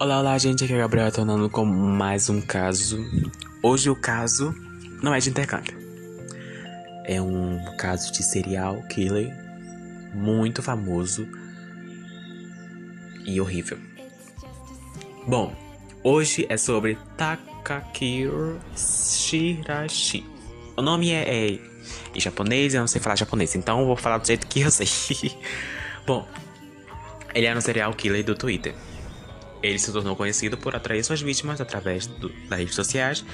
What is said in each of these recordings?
Olá, olá, gente. Aqui é Gabriel tornando com mais um caso. Hoje o caso não é de intercâmbio. É um caso de serial killer muito famoso e horrível. Bom, hoje é sobre Takakiro Shirashi. O nome é, é em japonês, eu não sei falar japonês, então eu vou falar do jeito que eu sei. Bom, ele era um serial killer do Twitter. Ele se tornou conhecido por atrair suas vítimas através do, das redes sociais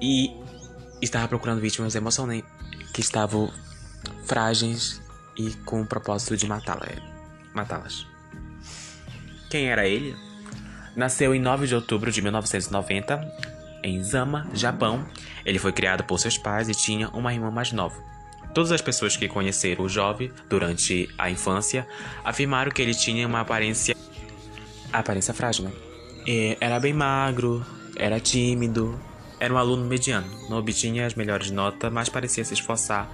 e estava procurando vítimas emocionais que estavam frágeis e com o propósito de matá-las. Matá-las. Quem era ele? Nasceu em 9 de outubro de 1990 em Zama, Japão. Ele foi criado por seus pais e tinha uma irmã mais nova. Todas as pessoas que conheceram o jovem durante a infância afirmaram que ele tinha uma aparência aparência frágil, né? E era bem magro, era tímido, era um aluno mediano, não obtinha as melhores notas, mas parecia se esforçar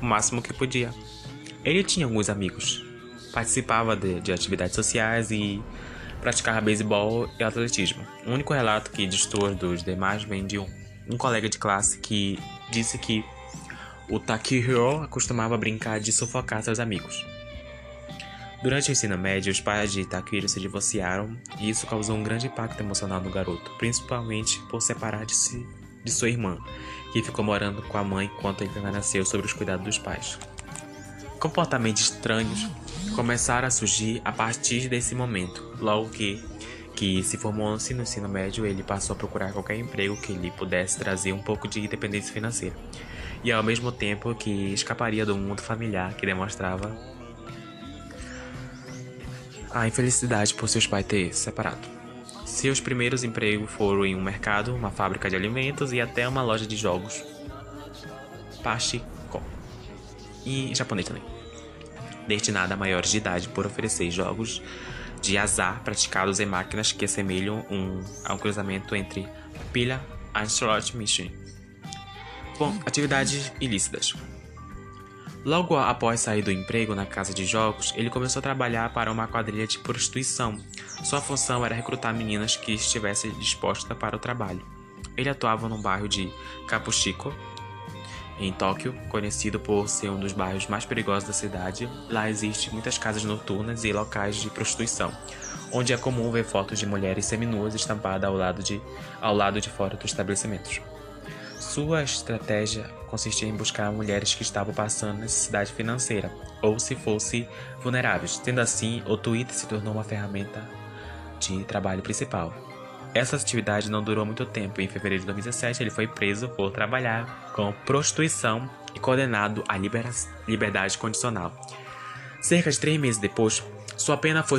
o máximo que podia. Ele tinha alguns amigos, participava de, de atividades sociais e praticava beisebol e atletismo. O único relato que distor dos demais vem de um, um colega de classe que disse que o Takihiro costumava brincar de sufocar seus amigos. Durante o ensino médio, os pais de Takiro se divorciaram e isso causou um grande impacto emocional no garoto, principalmente por separar de, si, de sua irmã, que ficou morando com a mãe enquanto ele permaneceu sob os cuidados dos pais. Comportamentos estranhos começaram a surgir a partir desse momento, logo que, que se formou-se no ensino médio, ele passou a procurar qualquer emprego que lhe pudesse trazer um pouco de independência financeira, e ao mesmo tempo que escaparia do mundo familiar que demonstrava a infelicidade por seus pais ter separado. Seus primeiros empregos foram em um mercado, uma fábrica de alimentos e até uma loja de jogos. Pachiko. E japonês também. Destinada a maiores de idade por oferecer jogos de azar praticados em máquinas que assemelham um, a um cruzamento entre pilha e slot machine. Bom, atividades ilícitas. Logo após sair do emprego na casa de jogos, ele começou a trabalhar para uma quadrilha de prostituição. Sua função era recrutar meninas que estivessem dispostas para o trabalho. Ele atuava no bairro de Kapushiko, em Tóquio, conhecido por ser um dos bairros mais perigosos da cidade. Lá existem muitas casas noturnas e locais de prostituição, onde é comum ver fotos de mulheres seminuas estampadas ao lado de, ao lado de fora dos estabelecimentos. Sua estratégia consistia em buscar mulheres que estavam passando necessidade financeira ou se fossem vulneráveis. Sendo assim, o Twitter se tornou uma ferramenta de trabalho principal. Essa atividade não durou muito tempo. Em fevereiro de 2017, ele foi preso por trabalhar com prostituição e condenado à liberdade condicional. Cerca de três meses depois, sua pena foi,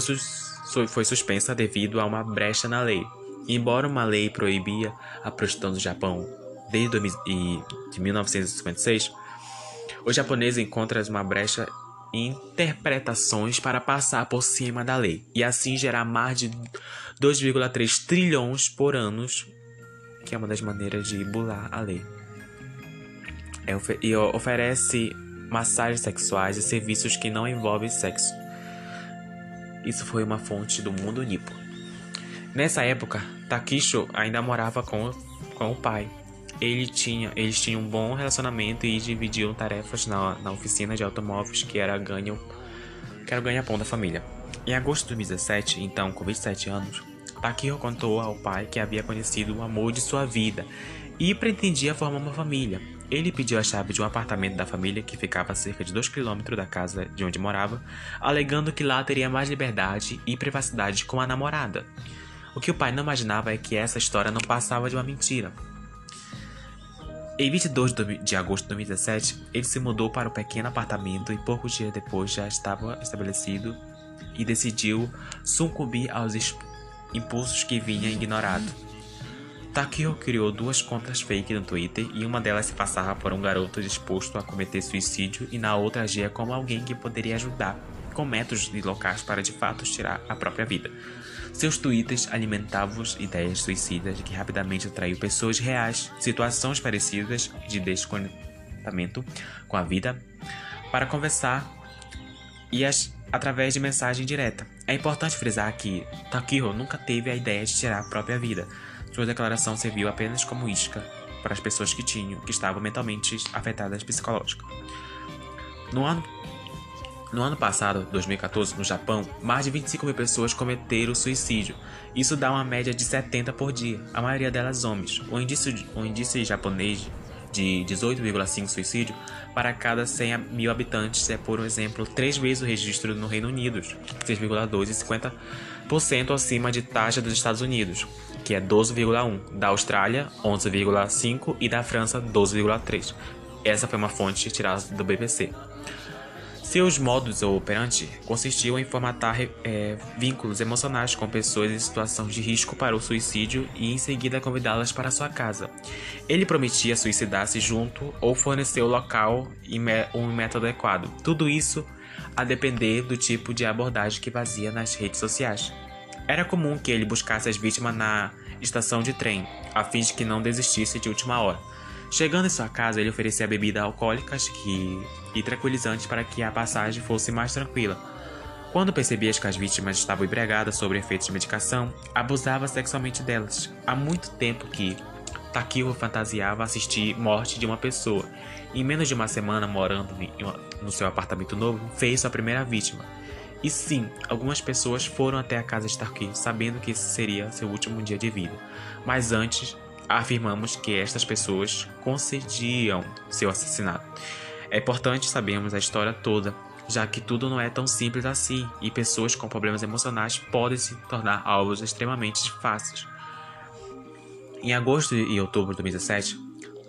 foi suspensa devido a uma brecha na lei. Embora uma lei proibia a prostituição no Japão desde de 1956, os japoneses encontram uma brecha em interpretações para passar por cima da lei e assim gerar mais de 2,3 trilhões por ano, que é uma das maneiras de bular a lei. É, e oferece massagens sexuais e serviços que não envolvem sexo. Isso foi uma fonte do mundo nipo. Nessa época, Takisho ainda morava com, com o pai, ele tinha, eles tinham um bom relacionamento e dividiam tarefas na, na oficina de automóveis que era ganho que era o ganha-pão da família. Em agosto de 2017, então com 27 anos, Takio contou ao pai que havia conhecido o amor de sua vida e pretendia formar uma família. Ele pediu a chave de um apartamento da família que ficava a cerca de 2 km da casa de onde morava, alegando que lá teria mais liberdade e privacidade com a namorada. O que o pai não imaginava é que essa história não passava de uma mentira. Em 22 de agosto de 2017, ele se mudou para o pequeno apartamento e poucos dias depois já estava estabelecido e decidiu sucumbir aos impulsos que vinha ignorado. Takio criou duas contas fake no Twitter e uma delas se passava por um garoto disposto a cometer suicídio e na outra agia como alguém que poderia ajudar com métodos e locais para de fato tirar a própria vida. Seus tweets alimentavam ideias suicidas que rapidamente atraiu pessoas reais, situações parecidas de desconectamento com a vida, para conversar e as através de mensagem direta. É importante frisar que Takiro nunca teve a ideia de tirar a própria vida. Sua declaração serviu apenas como isca para as pessoas que tinham, que estavam mentalmente afetadas psicológicas. No ano, no ano passado, 2014, no Japão, mais de 25 mil pessoas cometeram suicídio. Isso dá uma média de 70 por dia, a maioria delas homens. O índice, o japonês de 18,5 suicídio para cada 100 mil habitantes é, por exemplo, três vezes o registro no Reino Unido, 6,2 e 50% acima de taxa dos Estados Unidos, que é 12,1, da Austrália, 11,5 e da França, 12,3. Essa foi uma fonte tirada do BBC. Seus modos operandi consistiam em formatar é, vínculos emocionais com pessoas em situação de risco para o suicídio e em seguida convidá-las para sua casa. Ele prometia suicidar-se junto ou fornecer o local e um método adequado. Tudo isso a depender do tipo de abordagem que fazia nas redes sociais. Era comum que ele buscasse as vítimas na estação de trem, a fim de que não desistisse de última hora. Chegando em sua casa, ele oferecia bebidas alcoólicas que... e tranquilizantes para que a passagem fosse mais tranquila. Quando percebia que as vítimas estavam embriagadas sobre efeitos de medicação, abusava sexualmente delas. Há muito tempo que Takiro fantasiava assistir morte de uma pessoa. Em menos de uma semana morando no seu apartamento novo, fez sua primeira vítima. E sim, algumas pessoas foram até a casa de Takiro sabendo que esse seria seu último dia de vida. Mas antes, afirmamos que estas pessoas concediam seu assassinato. É importante sabermos a história toda, já que tudo não é tão simples assim e pessoas com problemas emocionais podem se tornar alvos extremamente fáceis. Em agosto e outubro de 2017,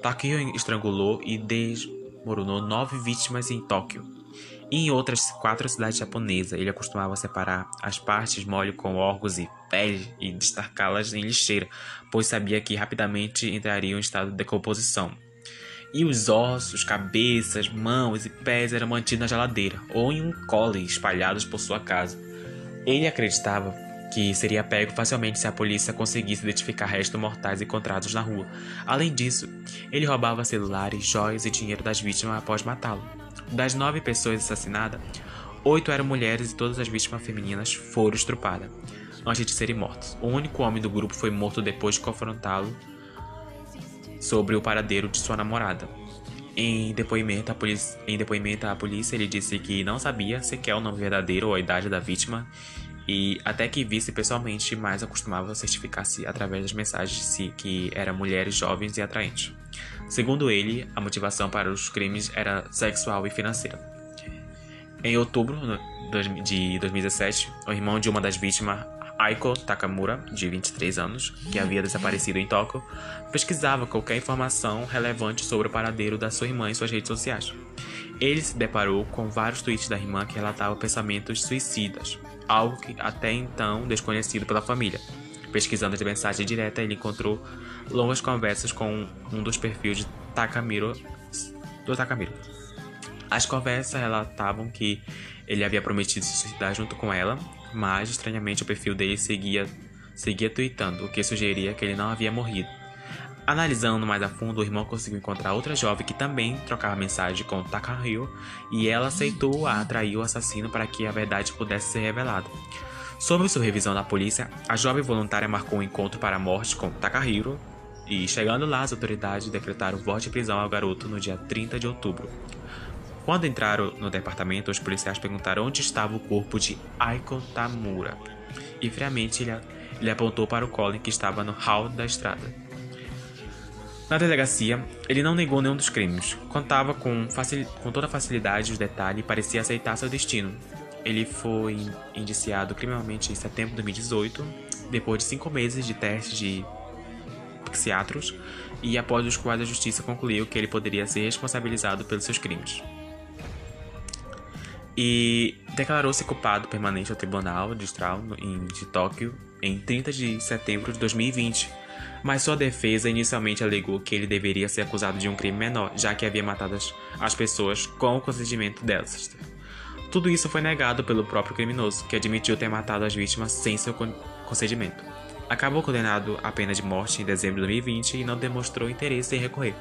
Takio estrangulou e desmoronou nove vítimas em Tóquio. E em outras quatro cidades japonesas, ele costumava separar as partes mole com órgãos e pele e destacá-las em lixeira, pois sabia que rapidamente entrariam em estado de decomposição. E os ossos, cabeças, mãos e pés eram mantidos na geladeira ou em um cole espalhados por sua casa. Ele acreditava que seria pego facilmente se a polícia conseguisse identificar restos mortais encontrados na rua. Além disso, ele roubava celulares, joias e dinheiro das vítimas após matá-lo. Das nove pessoas assassinadas, oito eram mulheres e todas as vítimas femininas foram estrupadas antes de serem mortas. O único homem do grupo foi morto depois de confrontá-lo sobre o paradeiro de sua namorada. Em depoimento, polícia, em depoimento à polícia, ele disse que não sabia sequer o nome verdadeiro ou a idade da vítima e até que visse pessoalmente, mais acostumava certificar-se através das mensagens que eram mulheres jovens e atraentes. Segundo ele, a motivação para os crimes era sexual e financeira. Em outubro de 2017, o irmão de uma das vítimas, Aiko Takamura, de 23 anos, que havia desaparecido em Tóquio, pesquisava qualquer informação relevante sobre o paradeiro da sua irmã em suas redes sociais. Ele se deparou com vários tweets da irmã que relatavam pensamentos suicidas, algo que até então desconhecido pela família. Pesquisando de mensagem direta, ele encontrou longas conversas com um dos perfis de Takamiro, do Takamiro. As conversas relatavam que ele havia prometido se suicidar junto com ela, mas estranhamente o perfil dele seguia, seguia tweetando, o que sugeria que ele não havia morrido. Analisando mais a fundo, o irmão conseguiu encontrar outra jovem que também trocava mensagem com Takahiro e ela aceitou a atrair o assassino para que a verdade pudesse ser revelada. Sob supervisão da polícia, a jovem voluntária marcou um encontro para a morte com Takahiro e, chegando lá, as autoridades decretaram voto de prisão ao garoto no dia 30 de outubro. Quando entraram no departamento, os policiais perguntaram onde estava o corpo de Aiko Tamura e friamente ele, ele apontou para o Colin que estava no hall da estrada. Na delegacia, ele não negou nenhum dos crimes, contava com, com toda facilidade os detalhes e parecia aceitar seu destino. Ele foi indiciado criminalmente em setembro de 2018, depois de cinco meses de testes de psiquiatros e após os quais a justiça concluiu que ele poderia ser responsabilizado pelos seus crimes. E declarou-se culpado permanente ao Tribunal Distrital de Tóquio em 30 de setembro de 2020, mas sua defesa inicialmente alegou que ele deveria ser acusado de um crime menor, já que havia matado as, as pessoas com o consentimento delas. Tudo isso foi negado pelo próprio criminoso, que admitiu ter matado as vítimas sem seu consentimento. Acabou condenado à pena de morte em dezembro de 2020 e não demonstrou interesse em recorrer.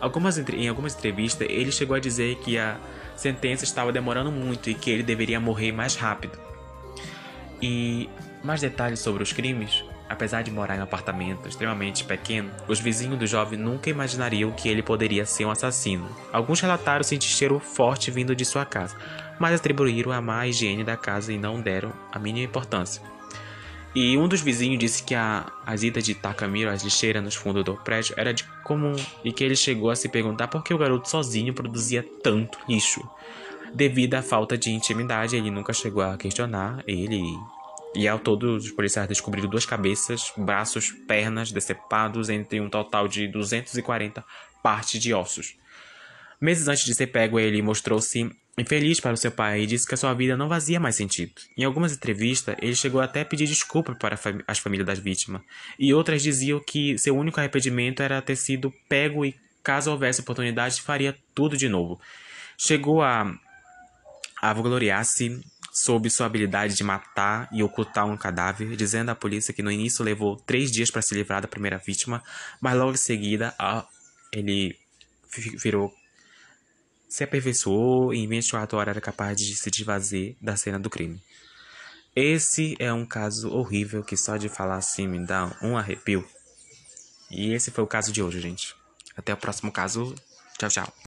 Algumas, em algumas entrevistas, ele chegou a dizer que ia sentença estava demorando muito e que ele deveria morrer mais rápido. E mais detalhes sobre os crimes? Apesar de morar em um apartamento extremamente pequeno, os vizinhos do jovem nunca imaginariam que ele poderia ser um assassino. Alguns relataram sentir cheiro forte vindo de sua casa, mas atribuíram a má higiene da casa e não deram a mínima importância. E um dos vizinhos disse que a, as idas de Takamiro às lixeiras nos fundos do prédio era de comum e que ele chegou a se perguntar por que o garoto sozinho produzia tanto lixo. Devido à falta de intimidade, ele nunca chegou a questionar ele e ao todo, os policiais descobriram duas cabeças, braços, pernas decepados entre um total de 240 partes de ossos. Meses antes de ser pego, ele mostrou-se infeliz para o seu pai e disse que a sua vida não fazia mais sentido. Em algumas entrevistas, ele chegou até a pedir desculpa para as famílias das vítimas, e outras diziam que seu único arrependimento era ter sido pego e, caso houvesse oportunidade, faria tudo de novo. Chegou a, a vangloriar-se sob sua habilidade de matar e ocultar um cadáver, dizendo à polícia que no início levou três dias para se livrar da primeira vítima, mas logo em seguida ele virou se aperfeiçoou e em 24 horas era capaz de se desfazer da cena do crime. Esse é um caso horrível que só de falar assim me dá um arrepio. E esse foi o caso de hoje, gente. Até o próximo caso. Tchau, tchau.